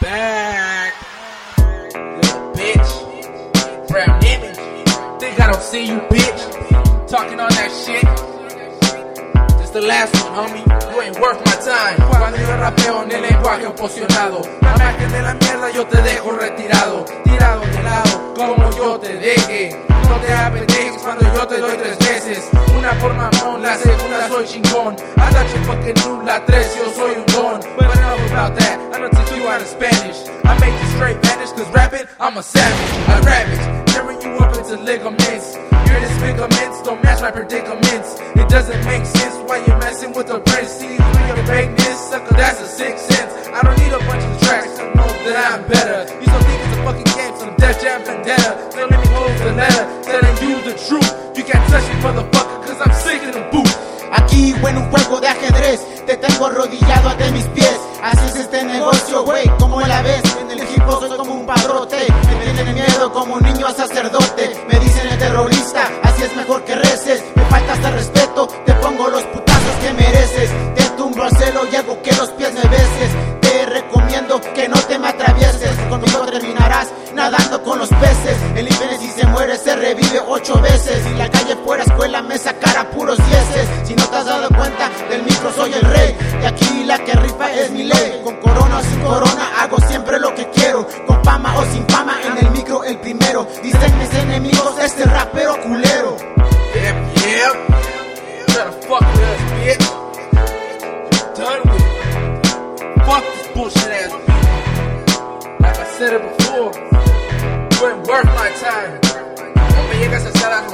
back. Little bitch. Brown image. Think I don't see you, bitch. Talking on that shit. This the last one, homie. You ain't worth my time. Cuando yo rapeo en el lenguaje oposicionado. La magia de la mierda yo te dejo No te apetejes cuando yo te doy tres veces. Una por mamón, la segunda soy chingón. I thought you fucking knew la tres, yo soy un don. But enough about that, I don't teach you out of Spanish. I make you straight Spanish, cause rapping, I'm a savage. I ravage, tearing you up into ligaments. Your disfigurements don't match my predicaments. It doesn't make sense why you're messing with a French CD. Your vagueness, sucker, that's a sixth sense. I don't need a bunch of tracks to know that I'm better. You still think it's a fucking game, some Def Jam vendetta. Still let me close the letter, the truth. You can't touch me, motherfucker, cause I'm sick in the boot. Aquí, en un juego de ajedrez, te tengo arrodillado ante mis pies. Así es este negocio, güey, como la ves. En el hop soy como un padrote. Me tienen miedo como un niño a sacerdote. Me dicen el terrorista, así es mejor que reces. Me falta hasta respeto, te pongo los putazos que mereces. Te tumbo al celo y hago que los pies me beses. Te recomiendo que no con los peces. El infeliz si se muere se revive ocho veces. Si la calle fuera escuela me sacara puros dieces. Si no te has dado cuenta, del micro soy el rey. Y aquí la que rifa es mi ley. Con corona o sin corona hago siempre lo que quiero. Con fama o sin fama en el micro el primero. Dicen mis enemigos, este rapero culero. My time. No me llegas hasta las